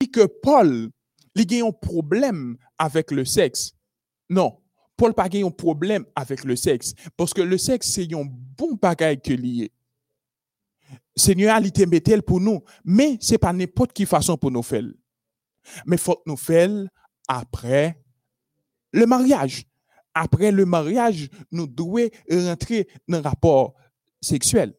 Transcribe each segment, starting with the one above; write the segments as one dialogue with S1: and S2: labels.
S1: dit que Paul, il a un problème avec le sexe. Non, Paul n'a pas un problème avec le sexe. Parce que le sexe, c'est un bon bagage que lié. Seigneur a été pour nous, mais ce n'est pas n'importe quelle façon pour nous faire. Mais il faut nous faire après le mariage. Après le mariage, nous devons rentrer dans un rapport sexuel.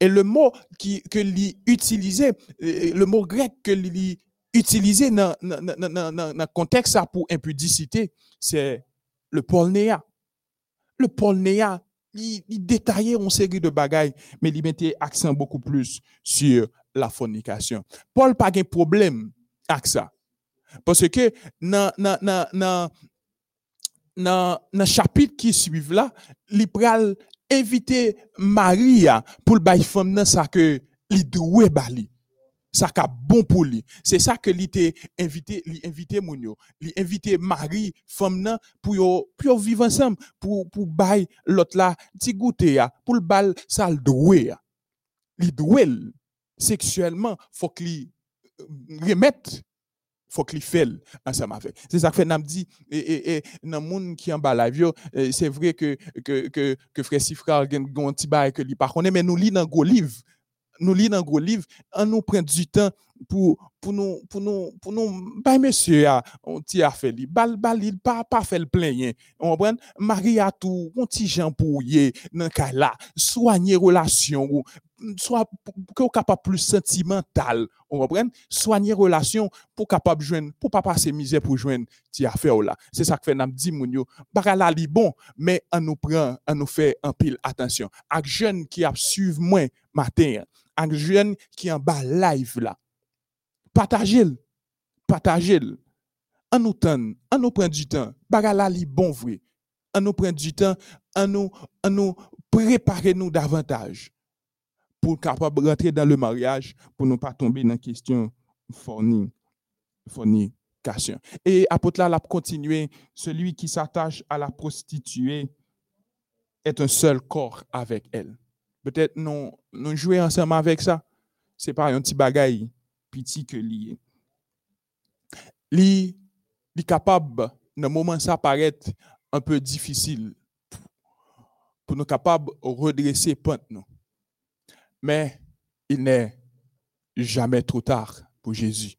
S1: Et le mot qui, que utilisé, euh, le mot grec que lui utilisé dans le contexte pour impudicité, c'est le polnéa. Le polnéa, il, il détaillait une série de bagailles, mais il mettait accent beaucoup plus sur la fornication. Paul n'a pas de problème avec ça. Parce que dans le chapitre qui suit là, il pral inviter Maria pour le femme ça que li doit bali ça ka bon pour lui c'est ça que te invité li invité moun yo li invité Marie femme nan pour yo pour vivre ensemble pour pour bay l'autre là ti goûter pour le bal ça le doit li doit sexuellement faut qu'il remette faut qu'il fait ensemble avec. C'est ça que fait dit et et et monde qui en bas la vie, c'est vrai que que que que frère Sifra un petit bail que lui pas connaît mais nous lit dans livre. Nous lit dans gros livre, on nous prend du temps pour pour nous pour nous pour nous bah monsieur on t'y a bal bal il pas pas fait le plein on comprend? Marie a tout on petit Jean pour y dans cas là. Soigner relation soit qu'on capable plus sentimental, on comprend, soigner relation pour capable joindre pour pas passer misère pour joindre ti affaire là. C'est ça que fait n'a dit moun yo, la li bon, mais on nous prend, on nous fait un pile attention. Ak jeune qui a suivre moins matin, ak jeune qui en bas live là. Partagez-le. Partagez-le. On nous donne, on nous prend du temps. Bagala li bon vrai. On nous prend du temps, on nous on nous préparer nous davantage. Pour capable rentrer dans le mariage, pour ne pas tomber dans la question fornication. Et apôtre là, a continué, celui qui s'attache à la prostituée est un seul corps avec elle. Peut-être nous, nous jouer ensemble avec ça. C'est pas un petit bagaille petit que lié. Li, li capable, dans moment ça paraît un peu difficile pour nous capables de redresser pente nous. Mais il n'est jamais trop tard pour Jésus.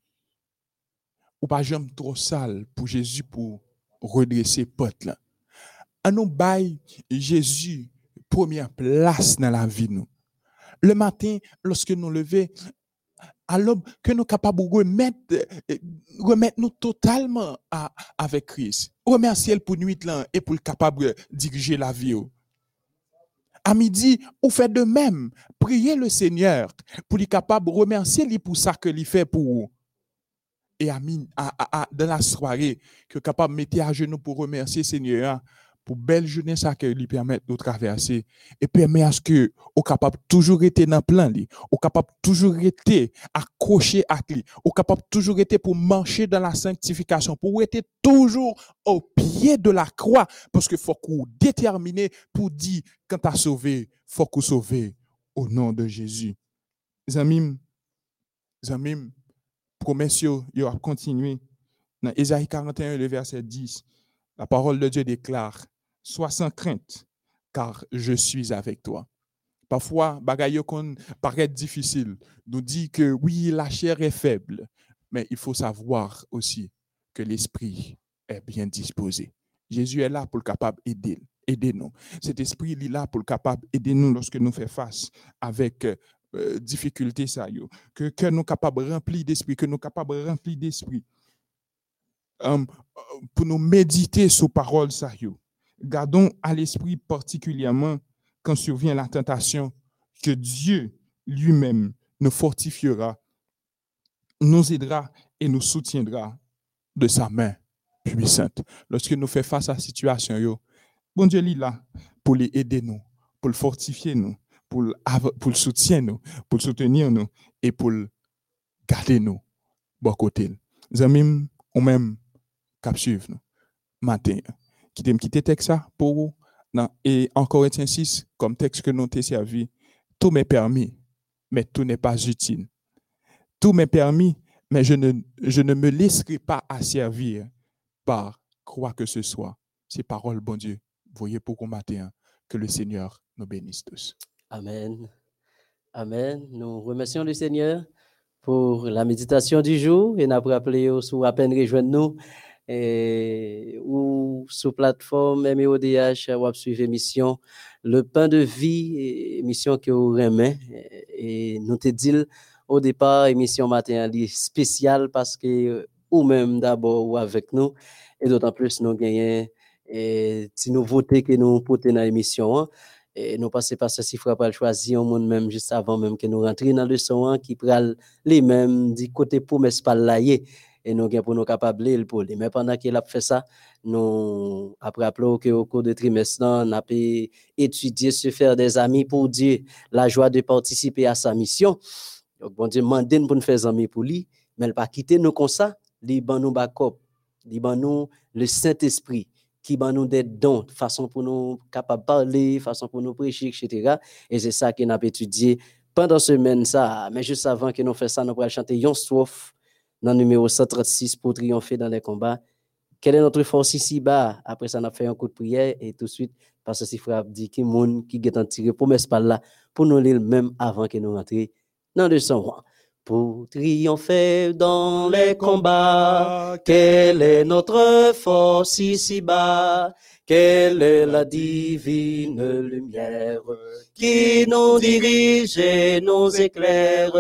S1: Ou pas jamais trop sale pour Jésus pour redresser pote là. À nous bail Jésus première place dans la vie nous. Le matin, lorsque nous levons, l'aube, que nous sommes capables de remettre, remettre nous totalement avec Christ. Remercier pour nuit là et pour le capable de diriger la vie à midi, ou fait de même. Priez le Seigneur pour lui capable de remercier lui pour ça que lui fait pour vous. Et à, à, dans la soirée, que capable de mettre à genoux pour remercier le Seigneur pour belle journée ça que lui permet de traverser et permet à ce que au capable toujours être dans plan li, au capable toujours être accroché à lui, au capable toujours être pour marcher dans la sanctification, pour être toujours au pied de la croix parce que faut qu'on déterminer pour dire quand tu as sauvé, faut qu'on sauve au nom de Jésus. Zamim, zamim, promesse yo, yo a continué dans Ésaïe 41 le verset 10. La parole de Dieu déclare sois sans crainte, car je suis avec toi. Parfois, bagaille qu'on paraît difficile, nous dit que oui, la chair est faible, mais il faut savoir aussi que l'esprit est bien disposé. Jésus est là pour le capable d'aider aider nous. Cet esprit est là pour le capable d'aider nous lorsque nous faisons face avec euh, difficulté ça que que nous capables remplir d'esprit, que nous capables remplir d'esprit. Um, pour nous méditer sur parole ça Gardons à l'esprit particulièrement quand survient la tentation que Dieu lui-même nous fortifiera, nous aidera et nous soutiendra de sa main puissante. Lorsque nous faisons face à la situation, bon Dieu est là pour les aider nous, pour le fortifier nous, pour le, pour nous, pour soutenir nous et pour le garder nous bon côté. Zamim ou même cap suivre nous matin qui t'aime quitter texte pour vous. Et en Corinthiens 6, comme texte que nous avons servi, tout m'est permis, mais tout n'est pas utile. Tout m'est permis, mais je ne, je ne me laisserai pas asservir par quoi que ce soit. Ces paroles, bon Dieu, voyez pour qu'on que le Seigneur nous bénisse tous.
S2: Amen. Amen. Nous remercions le Seigneur pour la méditation du jour et nous appelé sous à peine rejoindre nous et, ou sous plateforme MEODH ou suivre émission Le pain de vie, émission que vous aimez. Et nous te dit au départ émission matin spéciale parce que ou même d'abord ou avec nous. Et d'autant plus nous gagnons et si nous votons que nous portons dans l'émission hein. et nous passons par ce chiffre pour choisir un monde même juste avant même que nous rentrions dans le son hein, qui prend les mêmes du côté pour mes et nous sommes pour nous capables de pour mais pendant qu'il a fait ça nous après que au cours de trimestre on a pu étudier se faire des amis pour dire la joie de participer à sa mission. Donc bon Dieu demande pour nous faire des amis pour lui mais il pas quitter nous comme ça. Il nous backup il nous le Saint-Esprit qui va nous des dons, façon pour nous capables de parler, façon pour nous prêcher, etc. Et c'est ça qu'on a étudié pendant ce semaine ça. Mais juste avant que nous fassions ça, nous allons chanter Yon Strophe dans le numéro 136 pour triompher dans les combats. Quelle est notre force ici-bas? Après ça, on a fait un coup de prière et tout de suite, parce que si frère dit qu'il monde qui est en tiré pour mettre là, pour nous lire même avant que nous rentrions dans le son pour triompher dans les combats. Quelle est notre force ici-bas? Quelle est la divine lumière qui nous dirige et nous éclaire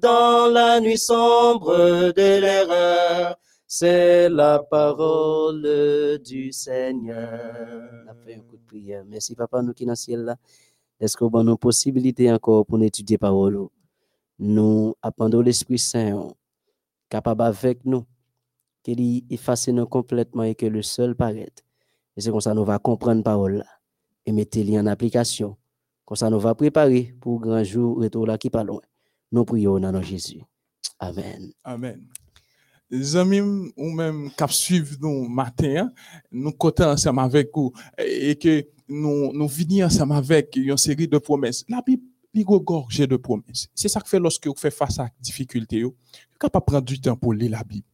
S2: dans la nuit sombre de l'erreur? C'est la parole du Seigneur. On a fait un coup de prière. Merci, Papa, nous qui dans le ciel là. Est-ce qu'on a une possibilité encore pour étudier parole? nous appendons l'Esprit Saint capable avec nous, qu'il efface nous complètement et que le seul paraît. Et c'est comme ça nous va comprendre parole et mettre les en application. Comme ça nous va préparer pour grand jour retour là qui pas loin. Nous prions au nom de Jésus. Amen.
S1: Amen. Les amis ou même qui suivent nous matin, nous comptons ensemble avec vous et que nous, nous venons ensemble avec une série de promesses. La Bible il gorgé de promesses. C'est ça que fait lorsque vous faites face à difficulté, vous capable prendre du temps pour lire la Bible?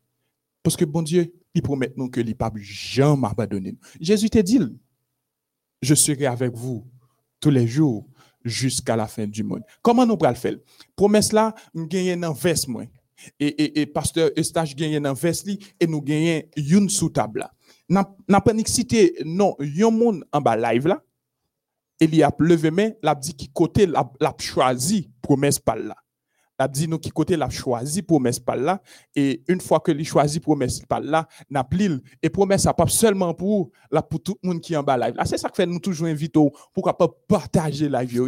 S1: Parce que bon Dieu, il promet nous que pas jamais abandonner. Jésus te dit, je serai avec vous tous les jours jusqu'à la fin du monde. Comment nous allons le faire? Promesse là, nous gagnons un moins. Et, et, et pasteur Eustache gagne un verse et nous gagnons une sous table là. N'a pas cité non, yon monde en bas live là il a levé main, l'a dit qui côté l'a choisi promesse par là. L'a dit nous qui côté l'a choisi promesse par là et une fois que il choisi promesse par là, n'a et promesse pas seulement pour là pour tout le monde qui est en bas live. Là c'est ça que fait nous toujours inviter pour pas partager la vie.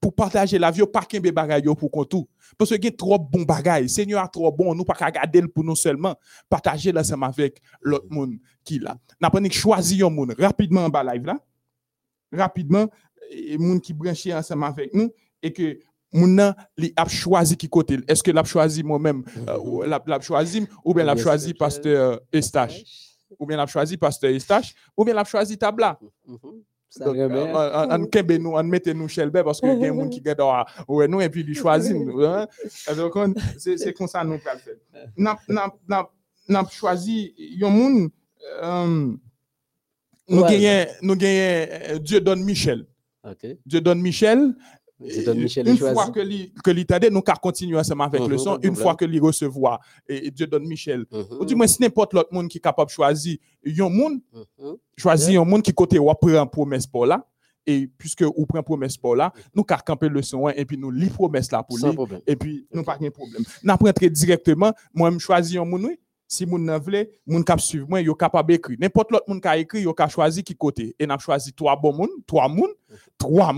S1: Pour partager la vie pas qu'un bagaille pour tout. Parce que y a trop bon bagaille, Seigneur a trop bon, nous pas garder pour nous seulement, partager ensemble avec l'autre monde qui là. N'a pas choisi un monde rapidement en bas live là rapidement, et moun qui branché ensemble avec nous, et que moun a choisi qui côté. Est-ce que l'a choisi moi-même, euh, l'a choisi, ou bien l'a choisi pasteur Estache, ou bien l'a choisi pasteur Estache, ou bien l'a choisi Tabla. On kembe nous, on mette nous chez parce que y a des gens qui gardent ouais nous et puis ils choisissent. Hein. Donc c'est comme ça nous peut faire. N'a n'a n'a choisi un monde euh, nous gagnons, nous gagnons euh, Dieu donne Michel. Dieu donne Michel. Une fois que l'État nous avons continuer ensemble avec le son, une fois que l'il recevoir, et Dieu donne Michel. Ou du moins, si n'importe l'autre monde qui est capable de choisir. Un monde, choisir un monde qui côté ou prend promesse pour là, et puisque ou prend promesse pour là, nous avons camper le son et puis nous lit promesse là pour lui, et puis nous pas de problème. Nous très directement, moi, je choisis un monde, si moun nan vle, moun kap suiv moi, yo capable écrire. N'importe l'autre moun ka écrit, yo ka choisi qui côté. Et n'a choisi trois bons trois moun, trois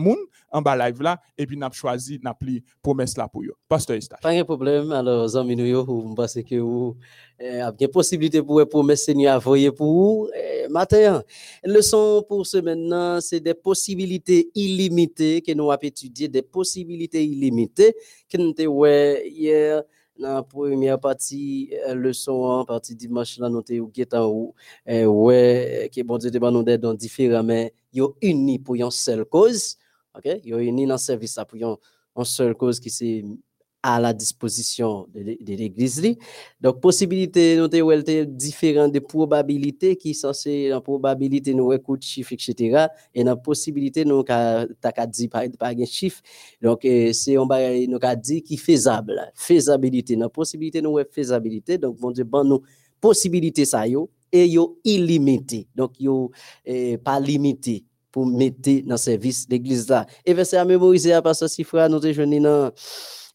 S1: en bas live là, et puis n'a choisi, n'a pli promesse là pour yo. Pasteur Eustache.
S2: Pas de problème. Alors, nous yo, vous que vous eh, avez possibilité pour promesse Seigneur envoyer pour vous. Eh, leçon pour ce maintenant, c'est des possibilités illimitées que nous avons étudiées, des possibilités illimitées que nous avons hier la première partie euh, leçon en partie dimanche là nous ou qui en haut euh, ouais que bon Dieu te nous dans différents mais yo unis pour une seule cause OK? Yo unis dans service pour une seule cause qui c'est à la disposition de, de l'église. li. Donc, possibilité, nous avons différentes de probabilités qui sont censées, en probabilité, nous écoute chiffres, etc. Et dans possibilité, nous avons dit par, un chiffre. Donc, euh, c'est un bagage, nous avons dit qui faisable. Faisabilité. Dans possibilité, nous avons faisabilité. Donc, bon Dieu, bon, nous, possibilité ça, yo, et yo illimité. Donc, yo, eh, pas limité pour mettre dans service l'église là. Et verset à mémoriser à pasteur Sifra, nous avons dans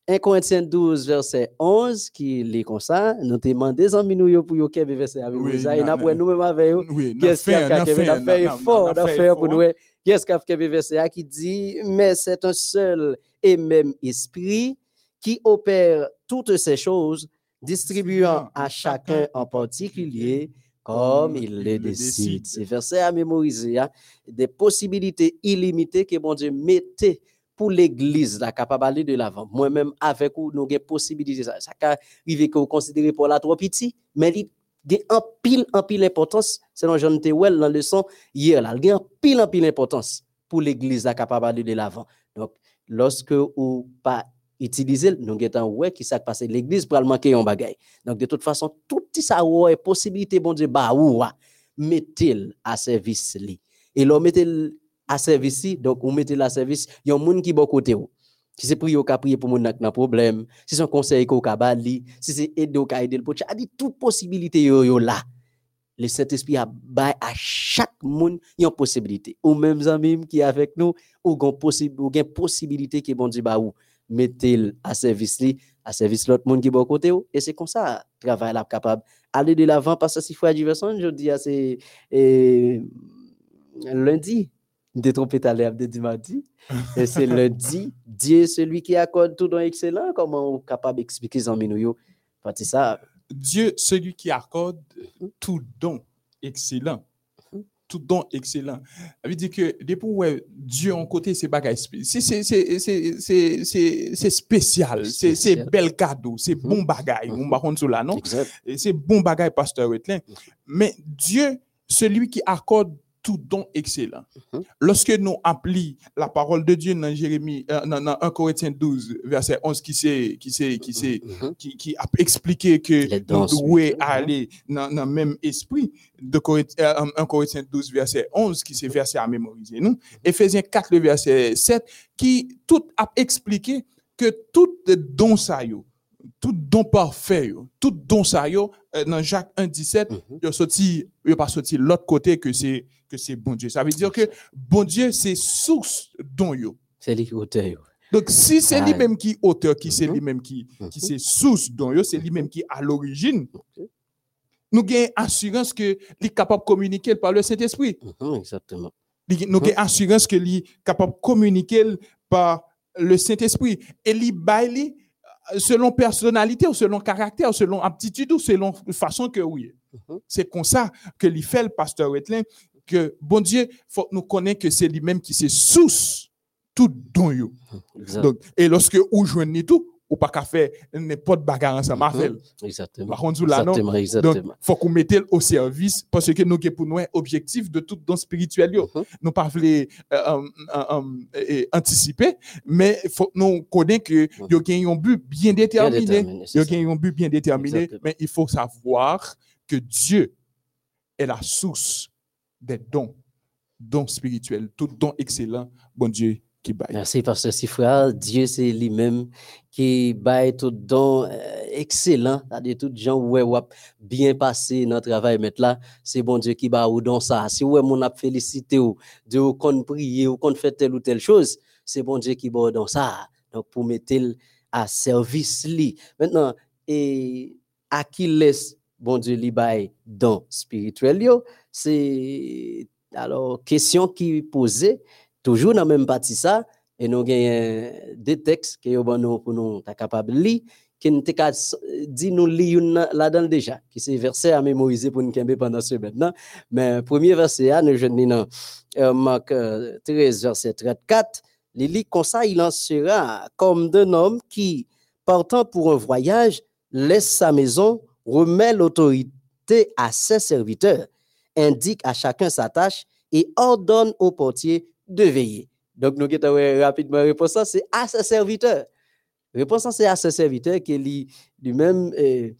S2: 1 Corinthiens 12, verset 11, qui est comme ça. Nous des amis nous pour yo kebe verset à mémoriser. Et après, nous-mêmes avec
S1: nan
S2: Qu'est-ce qu'il y a a fait fort pour nous. Qu'est-ce qu'a fait verset qui dit Mais c'est un seul et même esprit qui opère toutes ces choses, distribuant à chacun en particulier comme il le décide. C'est verset à mémoriser. hein. Des possibilités illimitées que bon Dieu mettait pour l'église là capable de l'avant. Moi-même avec vous nous avons possibilité ça. Ça peut arriver que vous considérez pour la trop petit, mais il y a un pile en pile importance selon John Tewell dans le leçon hier là, il y a un pile en pile importance pour l'église là capable de l'avant. Donc lorsque ou pas utiliser nous avons ouais qui ça passe l'église pour manquer un bagay. Donc de toute façon tout ça ouais possibilité bon Dieu ba ou wa, mettez-le à service li. Et l'on mettez à service donc on mettez à service yon moun qui bon côté. Si c'est prier ou ka prier pour moun nak nan problème, si c'est un conseil ko ka bali, si c'est aider ou ka aider le poche, a dit toute possibilité yo yo là. Le Saint-Esprit a bay à chaque monde une possibilité. Ou même amis qui avec nous, ou gon gen possibilité qui bon Dieu ba ou mettez à service li, à service l'autre monde qui bon côté et c'est comme ça travail là capable aller de l'avant parce que si fois diversion, je dis c'est lundi de trompé à l'herbe de dimanche et c'est lundi Dieu celui qui accorde tout don excellent comment on capable d'expliquer ça nous parce ça
S1: Dieu, celui qui accorde tout don excellent.
S2: Mhm.
S1: Tout don excellent. Ça veut dire que depuis ouais, Dieu en côté, c'est bagaille c'est spécial, c'est bel cadeau, c'est
S2: Mhm.
S1: bon bagaille. On va rendre là, non? c'est bon bagaille, pasteur Wetlin. Mais Dieu, celui qui accorde tout don excellent.
S2: Mhm.
S1: Lorsque nous appelons la parole de Dieu dans Jérémie, euh, dans, dans 1 Corinthiens 12, verset 11, qui c'est qui c'est qui c'est
S2: Mhm.
S1: qui, qui a expliqué que nous devons aller dans le même esprit de Corinth- euh, 1 Corinthiens 12, verset 11, qui c'est verset à mémoriser. Nous, Éphésiens 4, le verset 7, qui tout a expliqué que tout don ça yo, tout don parfait, tout don ça yo, euh, dans Jacques 1, 17,
S2: Mhm.
S1: yo sorti, yo pas sorti l'autre côté que c'est que c'est bon Dieu. Ça veut dire que bon Dieu, c'est source don yo.
S2: c'est lui qui auteur yo.
S1: Donc, si c'est
S2: Ah.
S1: lui-même qui auteur, qui c'est
S2: Mhm.
S1: lui-même qui, qui
S2: Mhm.
S1: c'est source don yo, c'est lui-même qui à l'origine, nous avons assurance que il est capable de communiquer par le Saint-Esprit.
S2: Mhm, exactement
S1: Li- Nous avons assurance que il est capable de communiquer par le Saint-Esprit. Et il euh, selon personnalité, ou selon caractère, ou selon aptitude, ou selon façon que oui.
S2: Mhm.
S1: C'est comme ça que il fait le pasteur Wetlin, que bon Dieu, faut que nous connaître que c'est lui-même qui c'est source tout don Donc, et lorsque ou joignez tout, ou pas qu'à faire n'importe bagarre ensemble à
S2: Mhm.
S1: faire.
S2: exactement
S1: Par contre, là, non. Donc, faut qu'on mette au service parce que nous avons pour nous un objectif de tout don spirituel. yo.
S2: Mhm.
S1: Nous pas voulons, euh, euh, euh, anticiper, mais faut nous connaissons que
S2: Mhm.
S1: nous avons un but bien déterminé. Nous avons un but bien déterminé, mais il faut savoir que Dieu est la source des dons, dons spirituels, tout don excellent, bon Dieu qui baille.
S2: Merci, Pasteur Sifra. Dieu, c'est lui-même qui baille tout don euh, excellent. C'est-à-dire, tout gens ouais, wap bien passé dans le travail, c'est bon Dieu qui bat ou dans ça. Si ouais, mon a félicité ou, de ou qu'on prier ou qu'on fait telle ou telle chose, c'est bon Dieu qui bat dans ça. Donc, pour mettre à service li. Maintenant, et à qui laisse bon Dieu li baille don spirituel c'est alors question qui posée toujours dans la même partie ça et nous avons des textes que nous pour nous ta capable lire qui nous dit nous lire là-dedans déjà qui c'est verset à mémoriser pour nous pendant ce maintenant mais premier verset nous jeune dans euh, Marc euh, 13 verset 34 il lit comme ça il en sera comme d'un homme qui partant pour un voyage laisse sa maison remet l'autorité à ses serviteurs indique à chacun sa tâche et ordonne au portier de veiller. Donc, nous avons rapidement réponse c'est à ses serviteurs. Réponse c'est à ses serviteurs que lui-même euh,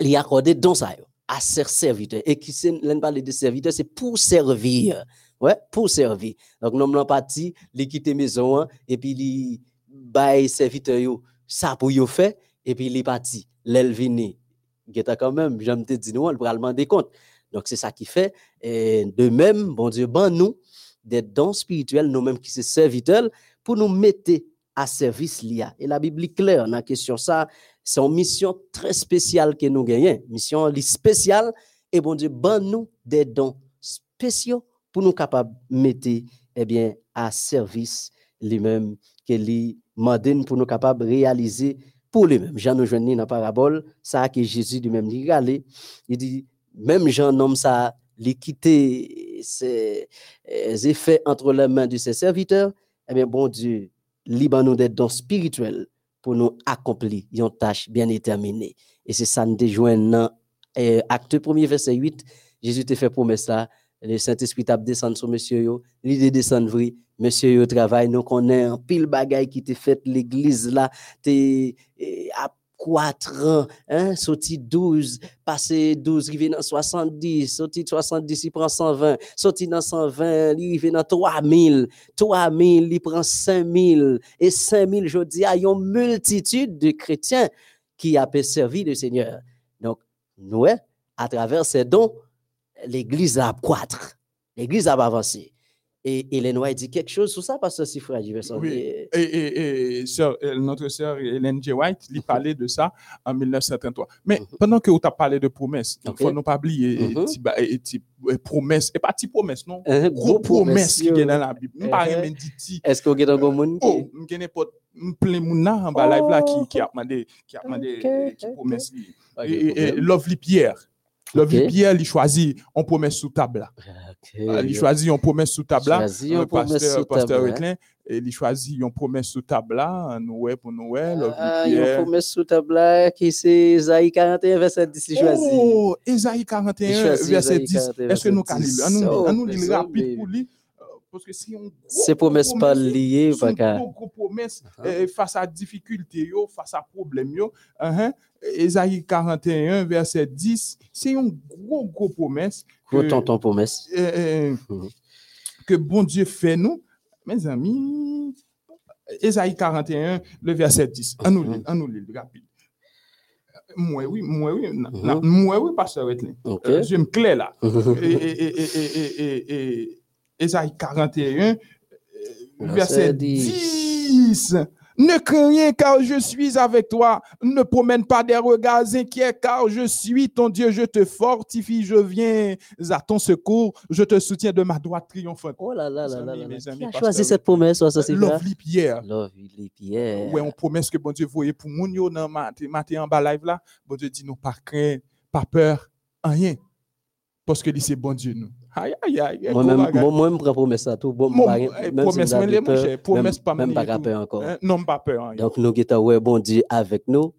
S2: lui accordé don ça à ses serviteurs. Et qui c'est l'un parler de serviteurs, c'est pour servir. Ouais, pour servir. Donc, nous avons parti, lui quitter maison hein, et puis lui bail serviteur ça pour yo fait et puis il est parti. L'elvini, quand même, j'aime te dire nous, on va demander compte. Donc, c'est ça qui fait. De même, bon Dieu, ben nous, des dons spirituels, nous-mêmes qui sommes serviteurs, pour nous mettre à service l'IA. Et la Bible est claire dans la question ça. C'est une mission très spéciale que nous gagnons. Mission spéciale. Et bon Dieu, ben nous des dons spéciaux pour nous capables de mettre eh bien, à service lui-même, que lui pour nous capables de réaliser pour lui-même. Jean nous joint dans la parabole, ça que Jésus lui-même dit, il dit, même Jean nomme ça, quitter ses euh, effets entre les mains de ses serviteurs, eh bien, bon Dieu, libre nous des dons spirituels pour nous accomplir une tâche bien déterminée. Et c'est ça, nous déjoignons dans euh, acte 1er, verset 8. Jésus te fait promesse là. Le Saint-Esprit t'a descendu sur monsieur yo, l'idée descend vrai, monsieur yo travaille, nous connaît un pile bagaille qui t'est fait l'église là, t'es euh, 4 ans, hein, sorti 12, passé 12, rivé dans 70, sorti 70, il prend 120, sorti dans 120, il rivé dans 3000, 3000, il prend 5000, et 5000, je dis, il y a une multitude de chrétiens qui a servi le Seigneur. Donc, nous, à travers ces dons, l'Église a quatre, l'Église a avancé. Et Hélène White dit quelque chose sur ça, parce que c'est frère
S1: Oui, et, et, et euh, notre sœur Hélène J. White, lui parlait de ça en 1933. Mais mhm. pendant que tu as parlé de promesses, il ne faut pas oublier mm -hmm. promesses, et pas de promesses, non?
S2: Uh, gros promesses
S1: qui sont dans la Bible. Je ne de
S2: Est-ce que vous avez un monde
S1: Oh, je ne pas plein monde en bas live là qui, qui a demandé qui a demandé qui promesse. Et Pierre. Lovely Pierre, il choisit on promesse sous table. Il choisit une promesse sous table. Là. Pasteur, pasteur Wetlin, il choisit une promesse sous table là, nous pour nous
S2: Ah, une promesse sous table là qui c'est Isaïe 41 verset 10 il choisit.
S1: Oh, Isaïe 41 verset 10. Est-ce que nous allons nous lire? Rapide pour lui parce que si on
S2: ces promesses pas liées
S1: pas gros promesses uh-huh. face à difficulté face à problème yo, uh Esaïe 41 verset 10, c'est une gros gros promesse
S2: que tonton promesse
S1: euh, euh, uh-huh. que bon Dieu fait nous mes amis Esaïe 41 le verset 10. On nous lit, on nous lit rapide. Moi, oui, moi, oui, uh-huh. moi, oui, pasteur Wetlin. Okay. je me clair là. et, et, et, et, Esaïe 41, verset 10. Ne crains rien car je suis avec toi. Ne promène pas des regards inquiets car je suis ton Dieu. Je te fortifie. Je viens à ton secours. Je te soutiens de ma droite triomphante.
S2: Oh là là là là là. Qui a choisi cette promesse?
S1: Lovely Pierre.
S2: Lovely Pierre.
S1: Ouais, on promesse que bon Dieu voyait pour moun yo dans matin en bas live là. Bon Dieu dit nous pas craindre, pas peur, rien. Parce que c'est bon Dieu nous. Aïe, aïe, aïe.
S2: Moi-même, moi, je prends promesse ça tout. Bon,
S1: promesse, même les promesse pas
S2: même pas peur encore.
S1: Hein, non, pas peur.
S2: Donc, nous avons ouais, bon Dieu avec nous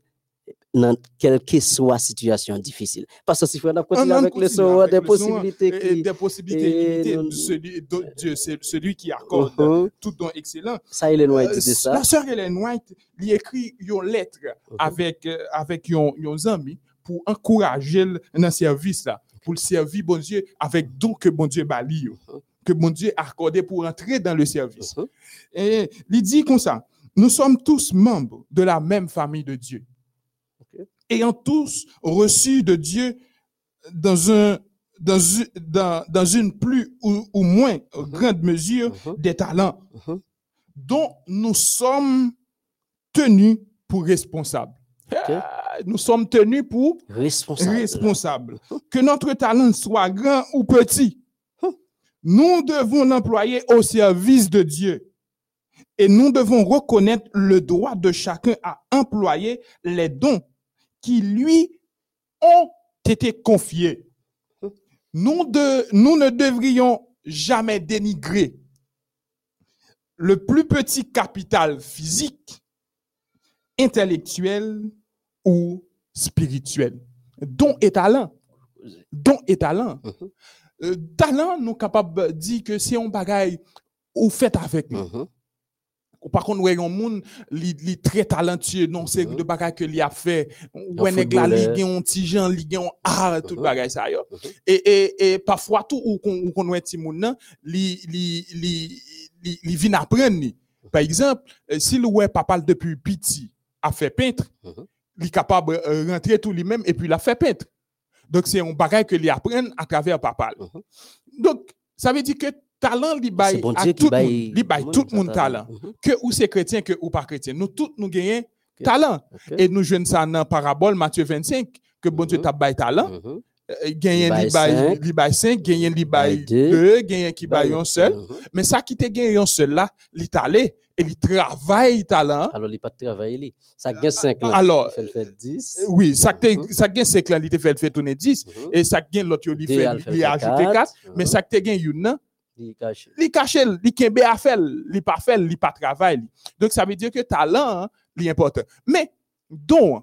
S2: dans quelle que soit la situation difficile. Parce que si on continue avec les soins, des possibilités qui...
S1: Des possibilités Celui, Dieu, c'est celui qui accorde uh-huh. tout don excellent.
S2: Ça, White de ça.
S1: La sœur Hélène White, lui écrit une lettre uh-huh. avec, euh, avec un ami pour encourager le service là pour le servir, bon Dieu, avec don que bon Dieu bali, uh-huh. que bon Dieu a accordé pour entrer dans le service. Uh-huh. Et il dit comme ça, nous sommes tous membres de la même famille de Dieu. Ayant tous reçu de Dieu dans un dans, dans, dans une plus ou, moins uh-huh. grande mesure des talents dont nous sommes tenus pour responsables. Ah, nous sommes tenus pour responsables. Que notre talent soit grand ou petit, nous devons l'employer au service de Dieu. Et nous devons reconnaître le droit de chacun à employer les dons qui lui ont été confiés. Nous, de, nous ne devrions jamais dénigrer le plus petit capital physique, intellectuel ou spirituel. Don et talent. Don et talent. Uh-huh. Euh, talent, nous capables de dire que c'est un bagage ou fait avec nous. Ou par contre, ouais, un monde, li, li très talentueux, non, c'est
S2: Mhm.
S1: de bagages que li a fait. Ouais,
S2: Un
S1: un petit gens, un art, tout
S2: Mhm.
S1: bagage ça, yo.
S2: Mhm.
S1: Et, et, parfois, tout, ou qu'on, ou qu'on ti moun nan, li, li, li, li, li vin apprendre. Par exemple, euh, si le ouais papa depuis petit a fait peintre, Li capable euh, rentrer tout lui-même et puis la fait peintre. Donc, c'est un bagage que li apprend à travers papa.
S2: Mhm.
S1: Donc, ça veut dire que talent li bail
S2: bon
S1: à
S2: Dieu
S1: tout le
S2: baille
S1: monde, baille tout monde talent.
S2: Mhm.
S1: Que ou c'est chrétien que ou pas chrétien. Nous tous nous gagnons talent. Et nous jouons ça dans la parabole Matthieu 25 que bon Dieu
S2: Mhm.
S1: t'a bail talent. Euh,
S2: baille
S1: li bail
S2: cinq.
S1: li bail 5, gagné li bail
S2: Baille deux.
S1: 2, gagné qui baille un seul. Mais ça qui te gagné un seul là, li talé et li travaille talent.
S2: Alors, il pas de travail. li. Ça gagne 5 ans.
S1: Alors,
S2: il fait le fait 10.
S1: Oui, ça
S2: Mhm.
S1: gagne 5 là, li te fait tourner 10
S2: Mhm.
S1: et ça gagne l'autre
S2: Deux,
S1: fait ajouter 4,
S2: quatre.
S1: mais
S2: Mhm.
S1: ça gagne une
S2: Il cache.
S1: caché, li kembe a fait, li pas fait, li pas travail. Donc ça veut dire que talent, hein, li important. Mais don,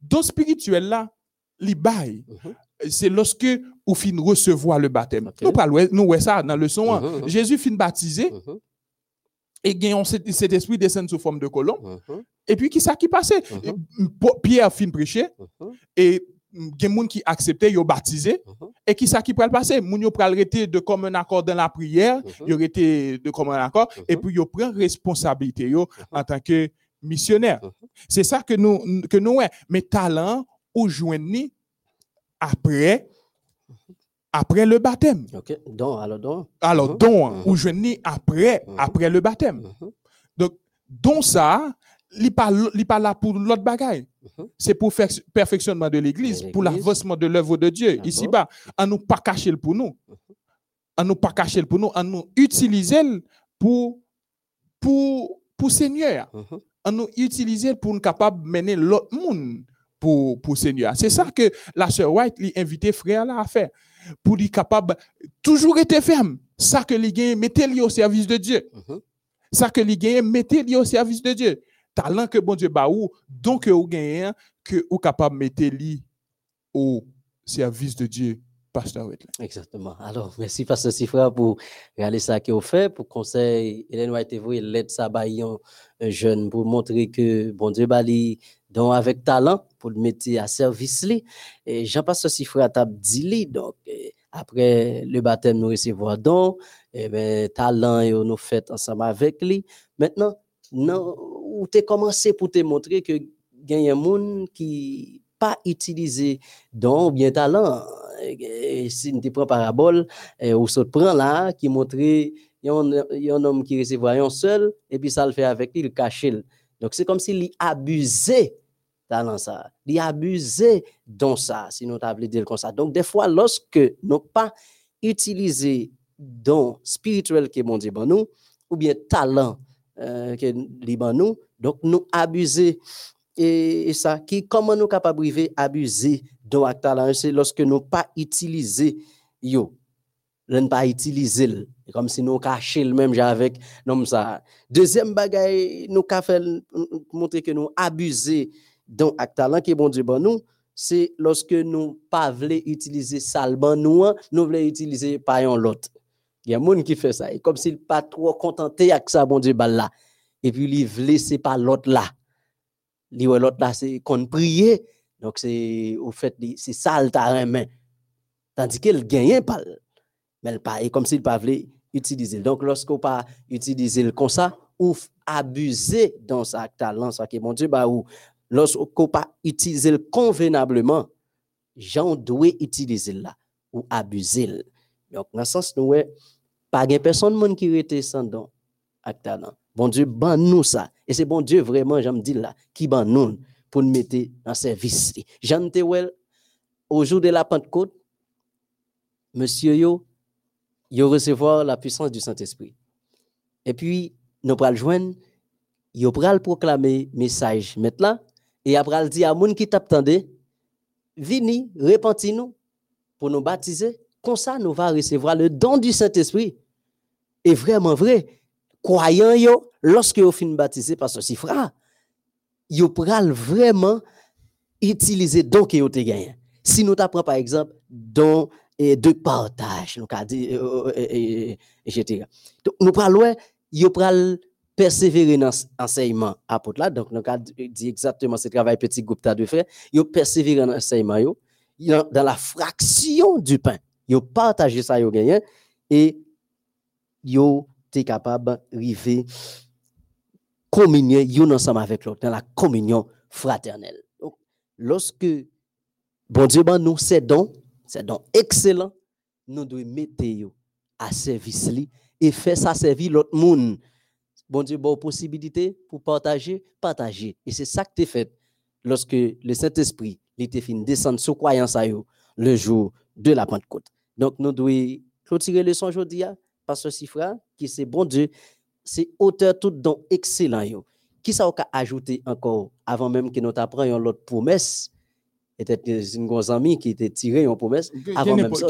S1: don spirituel là, li bail,
S2: Mhm.
S1: c'est lorsque ou fin recevoir le baptême. Nous parlons nous ouais ça dans le son. hein. Jésus fin baptisé. Et cet, cet esprit descend sous forme de colombe.
S2: Mhm.
S1: Et puis qui ça qui passait?
S2: Mhm.
S1: Po- Pierre fin prêcher
S2: Mhm.
S1: et gen moun qui acceptait yo baptisé
S2: Mhm.
S1: et qui ça qui pral passer moun yo pral rete de comme un accord dans la prière
S2: Mhm.
S1: yo rete de comme un accord et
S2: Mhm.
S1: puis yo prend responsabilité yo
S2: Mhm.
S1: en tant que missionnaire c'est ça que nous que nous ouais mais talent ou joindre après après le baptême
S2: OK. Donc, alors, donc.
S1: alors don
S2: Mhm.
S1: ou joindre après
S2: Mhm.
S1: après le baptême
S2: Mhm.
S1: donc don ça pas li pas là pour l'autre bagaille
S2: Mhm.
S1: c'est pour faire perfectionnement de l'église, pour l'avancement de l'œuvre de Dieu, ici-bas. En nous pas cacher le pour nous. En nous pas cacher le pour nous, en nous utiliser pour, pour, pour Seigneur. En nous utiliser pour nous capable de mener l'autre monde pour, pour Seigneur. C'est ça que la sœur White lui invité frère là à faire. Pour lui capable toujours être ferme. Ça que lui gagne, mettez-le au service de Dieu.
S2: Mhm.
S1: Ça que li gagne, mettez-le au service de Dieu. Talent que bon Dieu ba ou, donc que ou gagne, que ou capable mettez-le au service de Dieu, pasteur.
S2: Exactement. Alors, merci, Pasteur Sifra, pour regarder ça que vous fait, pour conseil Hélène White et vous, et l'aide ça baillon un jeune, pour montrer que bon Dieu bali donc avec talent pour le mettre à service. Et Jean-Pasteur Sifra t'a dit donc après le baptême nous recevoir don, et ben talent et nous fait ensemble avec lui. Maintenant, non, ou commencé pour te montrer que gagne un monde qui pas utilisé don ou bien talent et si nous te prend parabole ou se prend là qui montrait il y a un y a homme qui recevait un seul et puis ça le fait avec lui il cache donc c'est comme s'il abusait talent ça. Il abusait dans ça si nous t'avons dire comme ça. Donc des fois lorsque nous pas utiliser don spirituel que mon Dieu nous ou bien talent euh, que li ban nous donc nous abuser. Et, et ça qui comment nous capable arriver abuser don ak talent? C'est lorsque nous pas utiliser yo. Ne pas utiliser le. comme si nous cacher le même avec nom ça. Deuxième bagaille nous fait montrer que nous abuser don ak talent que bon Dieu ban nous c'est lorsque nous pas voulons utiliser salban nous hein, nous voulons utiliser payon l'autre il y a monde qui fait ça et comme s'il pas trop contenté avec ça bon Dieu là et puis il veut laisser pas l'autre là l'autre là c'est qu'on prier donc c'est au fait c'est ça le main tandis qu'il gagne pas mais le pas et comme s'il pas voulait utiliser. Donc lorsqu'on pas utiliser le comme ça ou abuser dans sa talent ça qui mon Dieu bah ou lorsqu'on pas utiliser le convenablement gens doit utiliser là ou abuser le. donc dans ce sens nous pas gen personne qui rete sans don ak talent bon Dieu ban nous ça et c'est bon Dieu vraiment j'aime dire là qui ban nous pour nous mettre en service. Jean te wel au jour de la Pentecôte monsieur yo yo la puissance du Saint-Esprit et puis nous pral joindre yo pral proclamer message maintenant et après le dire à moun qui t'attendait vini repenti nous pour nous baptiser comme ça nous va recevoir le don du Saint-Esprit et vraiment vrai croyant yo lorsque yo fin baptisé par ce sifra yo pral vraiment utiliser don que yo te gagné si nous t'apprend par exemple don et de partage nous dit euh, euh, euh, euh, etc nous pral ouais persévérer dans l'enseignement apôtre là. Donc, nous dit exactement ce travail petit groupe de faire. Ils persévérer dans l'enseignement, dans la fraction du pain. Ils partagé ça, yo gagné, et yo t'es capable d'arriver communier yon ensemble avec l'autre, dans la communion fraternelle. Lorsque bon Dieu ben nous c'est don, c'est excellent, nous devons mettre à service et faire ça servir l'autre monde. Bon Dieu, bonne possibilité pour partager, partager. Et c'est ça que tu fait lorsque le Saint-Esprit était fin descendre sous croyance à yo le jour de la Pentecôte. Donc, nous devons clôturer le son aujourd'hui, parce que Sifra, qui c'est bon Dieu, c'est auteur tout don excellent. Qui ça a ajouté encore avant même que nous apprenions l'autre promesse? Peut-être une ami qui était tiré en promesse. Avant même ça,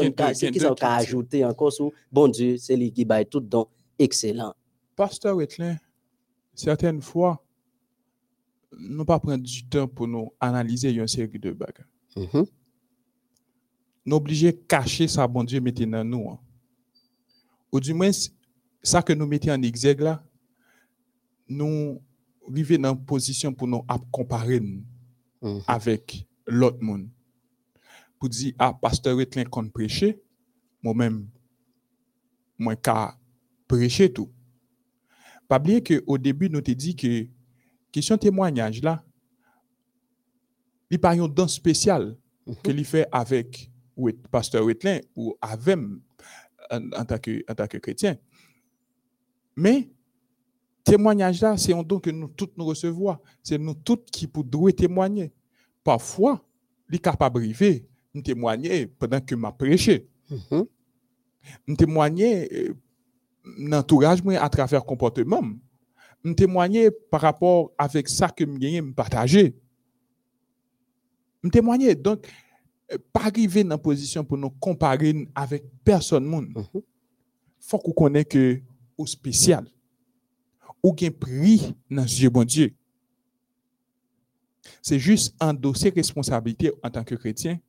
S2: qui ça a ajouté encore sur bon Dieu, c'est lui qui baille tout don excellent.
S1: Pasteur Wetlin, certaines fois, nous pas prendre du temps pour nous analyser une série de bagages.
S2: Mhm.
S1: Nous obligés de cacher ça, bon Dieu, mettez dans nous. hein. Ou du moins, ça que nous mettons en exergue là, nous arrivons dans une position pour nous comparer
S2: Mhm.
S1: avec l'autre monde. Pour dire, ah, pasteur Wetlin qu'on prêcher, moi-même, moi, qu'à prêcher tout. Pas oublier qu'au début, nous te dit que question témoignage là, il pas un don spécial que lui fait avec Wet- pasteur Wetlin ou avec en, en tant que, en tant que chrétien. Mais témoignage là, c'est un don que nous tous nous recevons. C'est nous tous qui pouvons témoigner. Parfois, il est capable de témoigner pendant que m'a prêché.
S2: Mhm.
S1: Nous témoigner moi, à travers le comportement. Nous témoigner par rapport avec ça que je me partager. Nous témoigner. Donc, euh, pas arriver dans une position pour nous comparer avec personne. Il
S2: Mhm.
S1: faut qu'on connaisse que au spécial, ou gain prix dans Dieu bon Dieu. C'est juste endosser responsabilité en tant que chrétien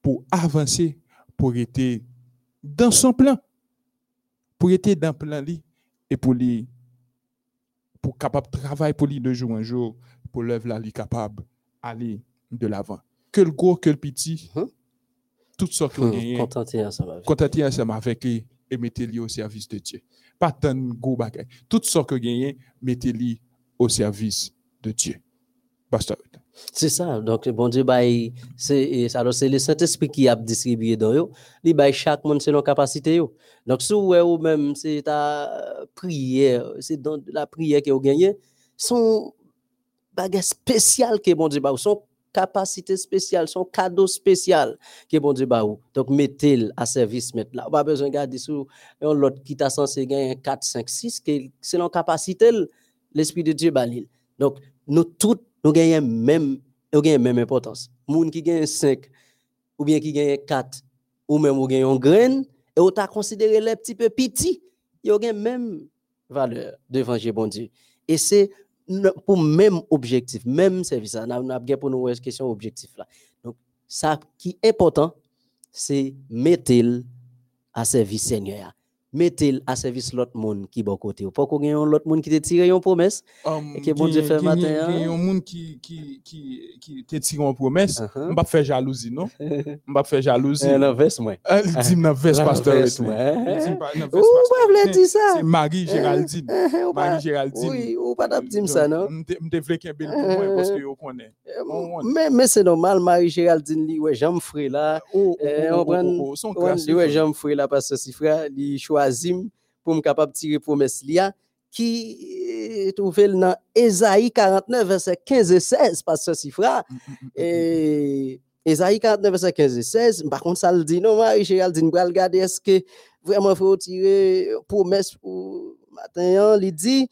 S1: pour avancer, pour être dans son plan, pour être dans le plan li, et pour lui, pour capable de travailler pour lui de jour en jour, pour l'œuvre là, lui capable aller de l'avant. Que le gros, que le petit, tout que
S2: Mhm.
S1: gagne,
S2: Contenté ensemble
S1: ensemble avec lui et mettez-le au service de Dieu. Pas tant de gros bagages. Tout ce que gagnez, mettez-le au service de Dieu. Pasteur.
S2: C'est ça. Donc, bon Dieu, bah, c'est le Saint-Esprit qui a distribué dans eux. Il bail chaque monde selon capacité. Donc, si vous ou même, c'est ta prière, c'est dans la prière que vous gagnez, son bagage spécial que bon Dieu, bah, son capacité spéciale, son cadeau spécial que bon Dieu, bah, ou. Donc, mettez-le à service, là. Pas besoin de garder un l'autre qui t'a censé gagner 4, 5, 6, que selon capacité, l'Esprit de Dieu, l'île. Donc, nous tous, nous gagnons même, nous gagnons même importance. Moun qui gagne 5, ou bien qui gagne 4, ou même ou gagne un grain, et ou t'a considéré les petits peu petits, ils gagnent même valeur devant Dieu, Dieu. Et c'est pour même objectif, même service. On a, on a bien pour nous une question objectif là. Donc, ça qui est important, c'est mettre à service Seigneur. Mettez à service l'autre monde qui est bon côté. Pas qu'on ait l'autre monde qui te tire une promesse.
S1: Um,
S2: que bon Dieu fait matin,
S1: Il y a
S2: hein?
S1: un monde qui, qui, qui, qui te tire en promesse. On va faire jalousie, non? On va faire jalousie.
S2: Un inverse, moi.
S1: Euh, Il dit pasteur.
S2: L'inverse, ouais.
S1: Il dit pas dans veste
S2: Ou pas
S1: pasteur.
S2: dire ça?
S1: C'est Marie Géraldine.
S2: Ou pas-
S1: Marie Géraldine.
S2: Oui, ou pas d'abdim ça, non?
S1: Je voulais qu'un bel pour moi parce que vous connaissez. on-
S2: Mais, mais c'est normal, Marie-Géraldine, li, ouais, j'aime frère là. Eh, on prend-
S1: oh, son
S2: Ouais, ouais, j'aime frère là parce que si frère, li pour me capable tirer promesse lia qui trouvé dans Ésaïe 49 verset 15 et 16 parce que si frère et Ésaïe 49 verset 15 et 16 par contre ça le dit. Non Marie-Géraldine pour regarder est-ce que vraiment faut tirer promesse pour matin hein, il dit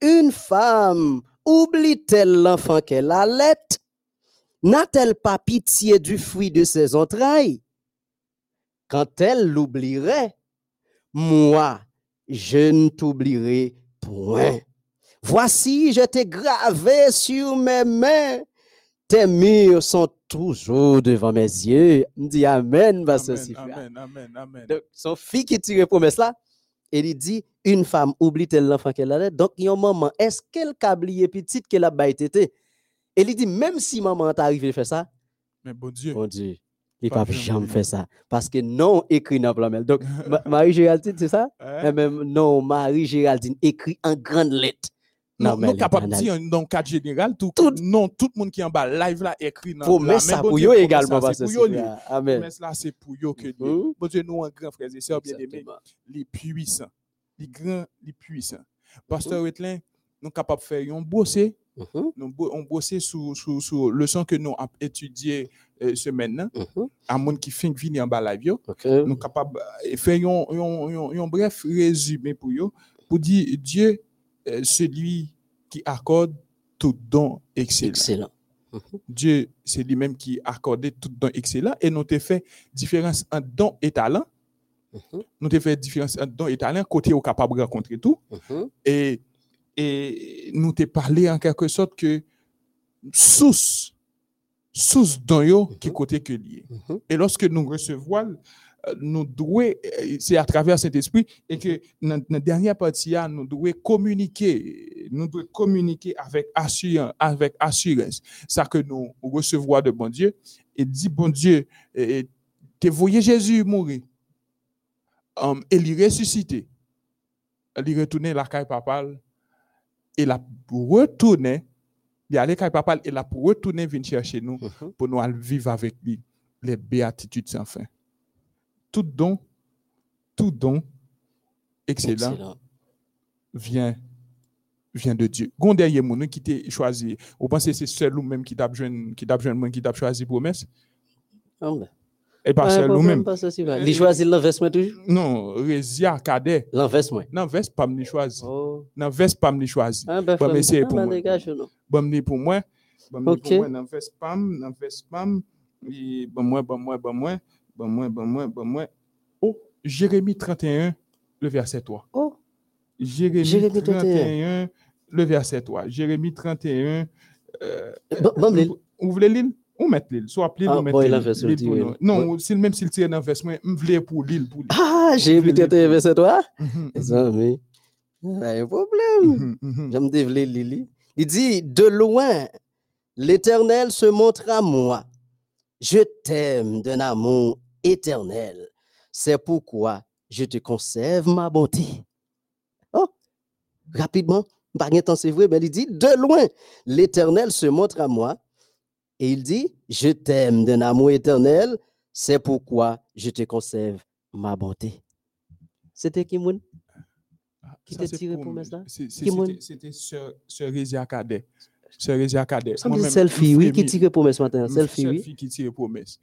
S2: une femme oublie-t-elle l'enfant qu'elle allait N'a-t-elle pas pitié du fruit de ses entrailles? Quand elle l'oublierait, moi, je ne t'oublierai point. Voici, je t'ai gravé sur mes mains. Tes murs sont toujours devant mes yeux. Me dit Amen, parce
S1: Amen, amen, amen, amen.
S2: Donc, son fille qui tire promesse là, il dit, une femme oublie-t-elle l'enfant qu'elle a Donc, yon maman, est-ce qu'elle a oublié petite qu'elle a? Et il dit, même si maman arrivé à faire ça,
S1: Mais bon Dieu,
S2: il
S1: Pas jamais
S2: fait ça. Parce que non écrit dans la Donc, Ma- Marie-Géraldine, c'est ça?
S1: Hein?
S2: Et même non, Marie-Géraldine écrit en grande lettre.
S1: Non, nous
S2: est
S1: capables de dire dans le cadre général, tout,
S2: Tout-
S1: non, tout le monde qui est en bas live là écrit dans la
S2: ça pour
S1: Dieu,
S2: eux également,
S1: c'est pour eux.
S2: Amen.
S1: Promesse là, c'est pour eux que lié.
S2: Mhm.
S1: Bon Dieu, nous, en grand frères et sœurs bien-aimés,
S2: Exactement.
S1: les puissants, les grands, les puissants. Pasteur Wetlin, nous sommes capables de faire un bosser,
S2: Mhm,
S1: nous bo- on bosser sur, sur, sur le leçon que nous avons étudié euh, ce maintenant,
S2: mhm.
S1: à monde qui fin venir en bas live, yo.
S2: OK.
S1: nous sommes capables de faire un, un- un- un bref résumé pour eux, pour dire Dieu, euh, celui qui accorde tout don excellent.
S2: Excellent.
S1: Dieu, c'est lui-même qui accordé tout don excellent et nous te fait différence entre don et talent.
S2: Mhm,
S1: Nous te fait différence entre don et talent, côté au capable de rencontrer tout.
S2: mhm.
S1: Et, et nous te parlé en quelque sorte que source, source don yo, qui
S2: Mhm.
S1: côté que lié.
S2: Mhm.
S1: Et lorsque nous recevons, euh, nous devons, euh, c'est à travers cet esprit, et que dans la dernière partie, là, nous devons communiquer, nous devons communiquer avec assurance, avec assurance, ça que nous recevons de bon Dieu, et dit, bon Dieu, te voyez Jésus mourir, um, et il ressuscité, il retourné la caille papale, et la retourné, il allait caille papale, et la retourner venir chercher nous,
S2: Mhm.
S1: pour nous aller vivre avec lui les béatitudes sans fin. Tout don, tout don excellent,
S2: Excellent.
S1: vient vient de Dieu. Gon dernier moun qui t'a choisi. Vous pensez que c'est seul ou même qui t'a besoin qui t'a besoin qui t'a choisi promesse
S2: ben.
S1: Et pas
S2: Ouais,
S1: seul ou? Non, Résia cadet.
S2: L'investissement.
S1: Non, veste pas me choisi.
S2: Oh.
S1: Non, veste pas me choisi.
S2: Ah, ben,
S1: Bon, mais
S2: frère,
S1: c'est
S2: ah,
S1: pour
S2: ben,
S1: moi.
S2: dégage, non.
S1: Bon me pour moi. Bon me
S2: Ok.
S1: pour moi dans veste pam, dans veste pam. Et bon moi, bon moi, bon moi, bon moi, bon moi, bon moi. Oh, Jérémie 31, le verset 3.
S2: Oh,
S1: Jérémie,
S2: Jérémie
S1: 31, le verset 3. Jérémie 31. Euh,
S2: bon, bon, l'île.
S1: vous voulez l'île Ou mettre l'île Soit l'île
S2: Ah,
S1: ou
S2: il
S1: l'île. L'île. Non, même s'il tire dans le moi, je voulais pour l'île. L'île.
S2: Ah, j'ai
S1: Vous
S2: vu
S1: voulez-
S2: tes verset toi?
S1: Mhm,
S2: Les amis. Pas un problème.
S1: mhm, mhm.
S2: J'aime développer Lily. Il dit, de loin, l'Éternel se montre à moi. Je t'aime d'un amour éternel. C'est pourquoi je te conserve ma bonté. Oh, rapidement, pas de temps, c'est vrai, mais il dit, de loin, l'Éternel se montre à moi. Et il dit, je t'aime d'un amour éternel. C'est pourquoi je te conserve ma bonté. C'était qui, moun?
S1: Ah,
S2: Qui
S1: ça,
S2: t'a tiré
S1: pour-
S2: Qui moun?
S1: c'était- Sœur Résia Cadet. Sœur Résia Cadet.
S2: Ça selfie, oui, qui tire promesse matin. Selfie, oui.
S1: Selfie qui tire promesse.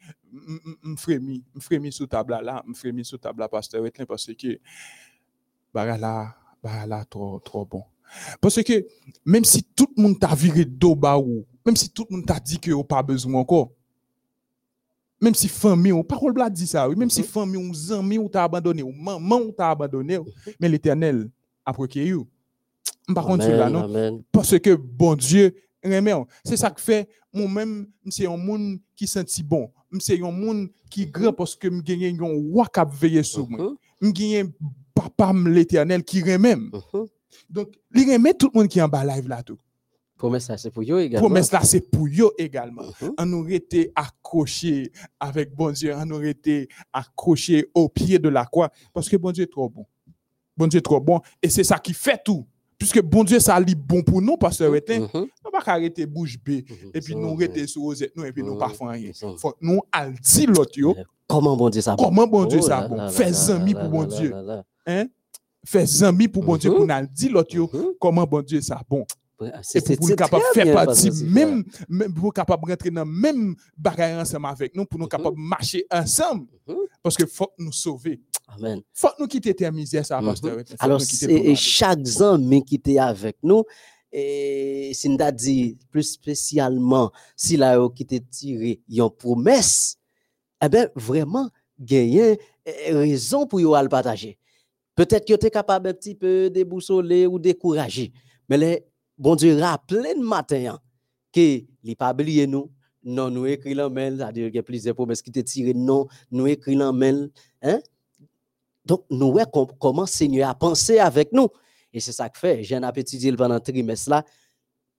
S1: M'frémis, m'frémis sous table là, m'frémis sous table là, pasteur Wetlin, parce que, bah là, bah là, trop, trop bon. Parce que, même si tout le monde t'a viré ou, même si tout le monde t'a dit que n'a pas besoin encore, même si famille, ou parole bla dit ça, oui, même si
S2: Mhm.
S1: famille ou amis ou t'a abandonné, ou maman ou t'a abandonné, mais l'éternel a procuré. Par contre, là, non?
S2: Amen.
S1: Parce que bon Dieu. C'est ça que fait moi-même, c'est un monde qui senti bon. C'est un monde qui grand parce que me gagne un roi qui a veillé sur moi.
S2: Mhm,
S1: Me gagne papa l'éternel qui remet.
S2: Mhm.
S1: Donc, il remet tout le monde qui est en bas live là tout.
S2: Promesse, ça, c'est pour eux également.
S1: Promesse là, c'est pour eux également.
S2: Mhm.
S1: On aurait été accroché avec bon Dieu, on aurait été accroché au pied de la croix parce que bon Dieu est trop bon. Bon Dieu est trop bon et c'est ça qui fait tout. Puisque bon Dieu, ça lit bon pour nous, Wetin.
S2: Mhm,
S1: On va pas arrêter bouche bée
S2: mhm.
S1: et puis
S2: Ça,
S1: nous rester sur nous et puis nous
S2: Mhm.
S1: pas faire rien.
S2: Ça.
S1: Faut que nous al dit l'autre
S2: Comment bon Dieu ça bon?
S1: comment bon Dieu
S2: Oh
S1: ça
S2: là
S1: bon?
S2: là
S1: Fais
S2: là
S1: amis
S2: là
S1: pour bon
S2: là
S1: Dieu.
S2: là là.
S1: Hein? Fais amis pour bon Dieu
S2: Mhm.
S1: pour nous l'autre yo,
S2: Mhm.
S1: comment bon Dieu ça? Bon.
S2: C'est-
S1: pour
S2: c'est
S1: capable faire partie même même pour capable rentrer dans même bagaille ensemble avec nous pour nous
S2: Mhm.
S1: capable marcher ensemble parce que faut nous sauver.
S2: Amen.
S1: Faut que nous quitter terre misère ça pasteur.
S2: Alors,
S1: nous nous.
S2: chaque ami qui était avec nous, et si nous dit plus spécialement, si là qui était tiré une promesse, eh bien, vraiment, gagner raison pour yo le partager. Peut-être que tu es capable un petit peu déboussoler ou décourager, mais les, bon Dieu, rappelez le matin hein, que n'est pas oublié nous. Non, nous écrit la mail, c'est-à-dire qu'il y a plusieurs promesses qui te tiré, non, nous écrit la mail, hein? Donc, nous voyons comment Seigneur a pensé avec nous. Et c'est ça que fait. J'ai un appétit pendant le trimestre là.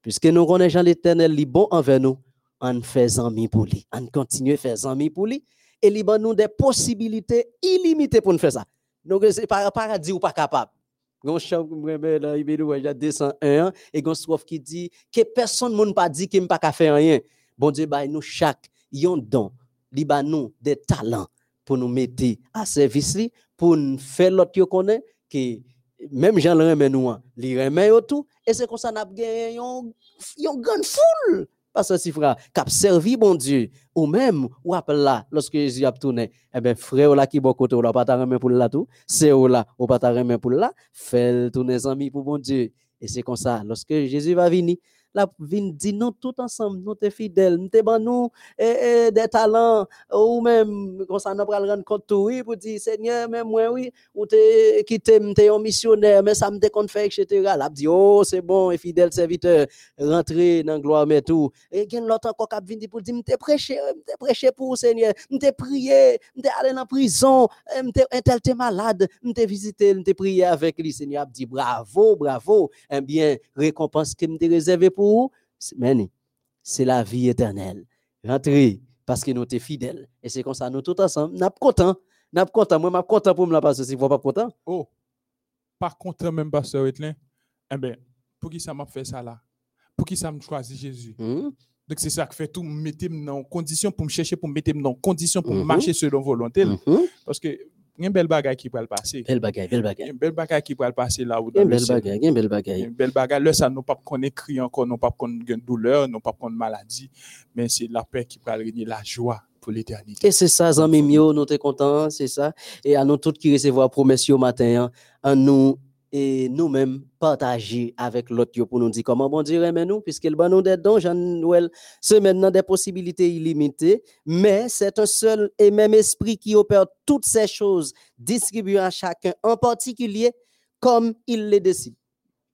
S2: Puisque nous connaissons l'éternel, il bon envers nous, en faisant mi pour lui. On continue à faire amis pour lui. Et il nous des possibilités illimitées pour nous faire ça. Donc, c'est pas paradis ou pas capable. Gon chant là, il veut 201 et gon strophe qui dit que personne ne pas dit qu'il pas qu'à faire rien. Bon Dieu bah nous chaque yon don, li ba nous des talents pour nous mettre à service pour nous faire l'autre yo connaît que même Jean le remet nous, li remet tout et c'est comme ça n'a gagné yon grande foule parce que si frère, cap servi bon Dieu, ou même, ou appelle là, lorsque Jésus a tourné, eh bien, frère là qui bon côté, ou là, pas ta pour là tout, c'est ou là, ou pas ta pour là, fait tourner amis pour bon Dieu. Et c'est comme ça, lorsque Jésus va venir, la vin dit nous tout ensemble, nous sommes fidèles, nous sommes nous et, des talents, ou même, comme ça, nous allons rendre compte, oui, pour dire, Seigneur, même moi, oui, ou t'es quitté, t'es un missionnaire, mais ça me déconne etc. La dit, oh, c'est bon, et fidèle serviteur, rentrer dans gloire, mais tout. Et il l'autre encore qui vient pour dire, m'te prêché, m'te prêché pour Seigneur, m'te prié, m'te allé en prison, m'te, tel t'es malade, m'te visité, m'te prié avec lui, Seigneur, dit, bravo, bravo, eh bien, récompense que m'te réservé pour c'est la vie éternelle. Rentrez parce que nous sommes fidèles. Et c'est comme ça, nous tous ensemble, nous sommes contents. Nous sommes contents. Moi, je suis content pour me la passer si vous pas content.
S1: Oh, pas content même, pasteur Wetlin. Eh bien, pour qui ça m'a fait ça là? Pour qui ça m'a choisi Jésus?
S2: Hmm?
S1: Donc, c'est ça qui fait tout, mettre dans condition pour me chercher, pour me mettre dans condition pour mm marcher selon volonté.
S2: Mhm.
S1: Parce que il y a une belle bagaille qui peut le passer.
S2: Belle bagaille, belle
S1: Il y a
S2: bagaille.
S1: une belle bagaille qui peut le passer là où
S2: Il y a une
S1: le
S2: belle bagaille, il y a une belle
S1: Il y a
S2: bagaille.
S1: une belle bagaille. Là, ça, nous pas qu'on écrit encore, nous pas qu'on une douleur, nous pas qu'on maladie, mais c'est la paix qui peut régner la joie pour l'éternité.
S2: Et c'est ça, Zami Mio, nous sommes contents, c'est ça. Et à nous tous qui recevons la promesse au matin, hein, à nous et nous-mêmes partager avec l'autre pour nous dire comment bon Dieu aime nous, puisqu'il va nous des dons, Jean-Noël, c'est maintenant des possibilités illimitées, mais c'est un seul et même esprit qui opère toutes ces choses, distribuant à chacun en particulier comme il les décide.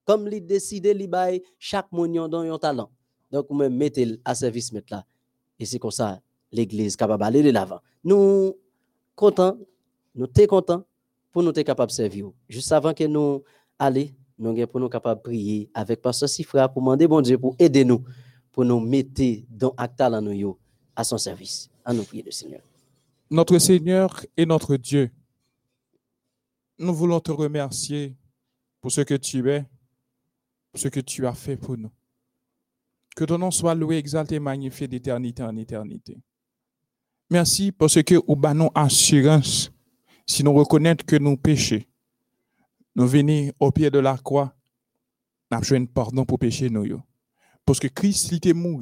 S2: Comme il décide, il bail chaque mounion dans un talent. Donc, vous me mettez à service mettre. Et c'est comme ça, l'église capable d'aller de l'avant. Nous, contents, nous sommes contents pour nous être capables de servir. Juste avant que nous allions, nous sommes pour nous capables de prier avec Pasteur Sifra pour demander bon Dieu pour aider nous, pour nous mettre dans acte dans nous à son service. À nous prier le Seigneur.
S1: Notre Seigneur et notre Dieu, nous voulons te remercier pour ce que tu es, pour ce que tu as fait pour nous. Que ton nom soit loué, exalté, magnifié d'éternité en éternité. Merci parce que nous avons assurance si nous reconnaissons que nous péchons. Nous venons au pied de la croix, nous avons pardon pour pécher nous. Parce que Christ il était mort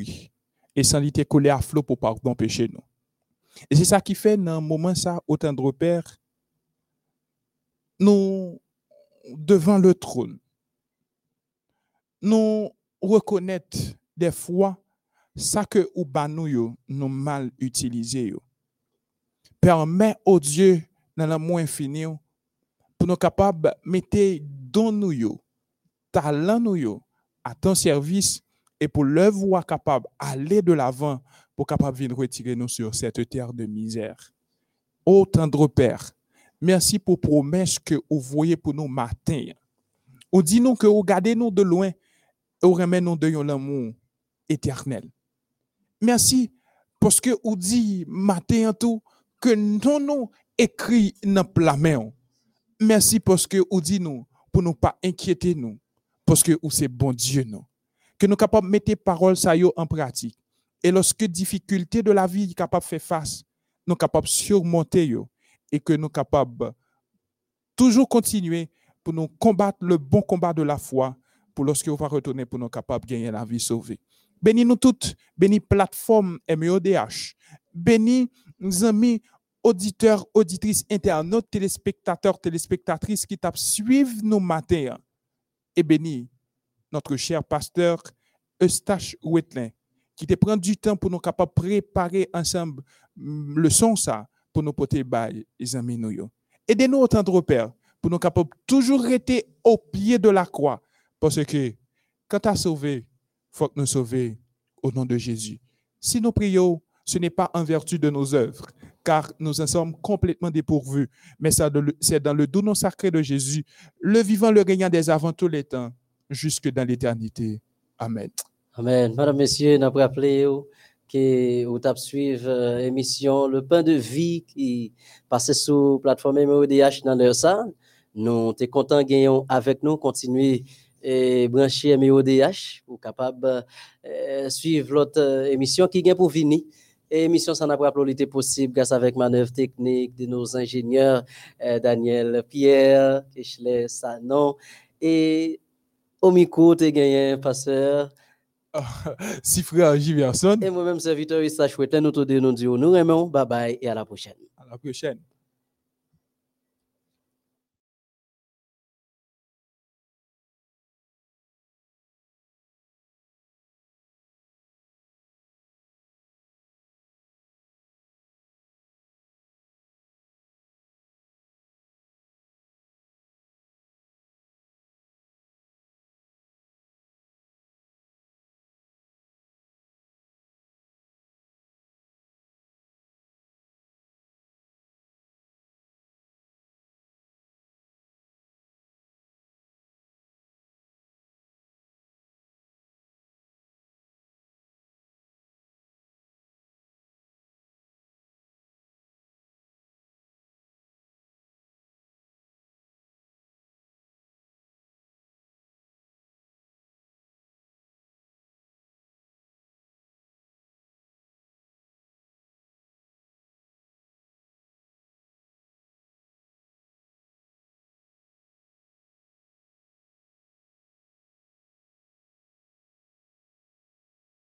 S1: et sans il était collé à flot pour pardon pécher nous. Et c'est ça qui fait dans un moment ça, autant de repères, nous, devant le trône, nous reconnaître des fois ça que nous nous mal utilisé. Permet au Dieu dans l'amour infini pour nous capables de mettre dans nous talent nous à ton service et pour l'œuvre capable aller de l'avant pour capable venir retirer nous sur cette terre de misère. Ô tendre Père, merci pour promesse que vous voyez pour nous matin. Ou dit nous que vous gardez nous de loin et vous remet nous de l'amour éternel. Merci parce que vous dit matin tout que nous nous écrit dans la main. Merci parce que vous dit nous pour nous pas inquiéter nous parce que vous c'est bon Dieu nous. Que nous capables de mettre paroles ça en pratique. Et lorsque difficulté de la vie capable de faire face, nous capables de surmonter et que nous capables toujours continuer pour nous combattre le bon combat de la foi pour lorsque on va retourner pour nous capables de gagner la vie sauvée. Bénis nous toutes, bénis plateforme MEODH, bénis nos amis auditeurs, auditrices, internautes, téléspectateurs, téléspectatrices qui suivre nos matins et bénis notre cher pasteur Eustache Wetlin qui te prend du temps pour nous capables préparer ensemble mm, le son pour nous porter bail les amis nous. Aidez-nous autant de repères pour nous capables toujours rester au pied de la croix parce que quand tu as sauvé, faut que nous sauver au nom de Jésus. Si nous prions, ce n'est pas en vertu de nos œuvres, car nous en sommes complètement dépourvus, mais le- c'est dans le doux sacré de Jésus, le vivant, le régnant des avant tous les temps, jusque dans l'éternité. Amen.
S2: Amen. Madame, Messieurs, nous rappelé que vous avez suivi l'émission Le pain de vie qui passait sur la plateforme MODH dans l'heure ça. Nous sommes contents de avec nous, continuer et brancher MODH pour capable euh, suivre l'autre euh, émission qui vient pour venir. Et émission n'a pas été possible grâce avec manœuvre technique de nos ingénieurs euh, Daniel Pierre, Kechle Sanon et au micro, tu gagné pasteur
S1: Si frère Giverson,
S2: et moi-même serviteur Issa Chouetin, nous te disons nous aimons, bye bye et à la prochaine.
S1: à la prochaine.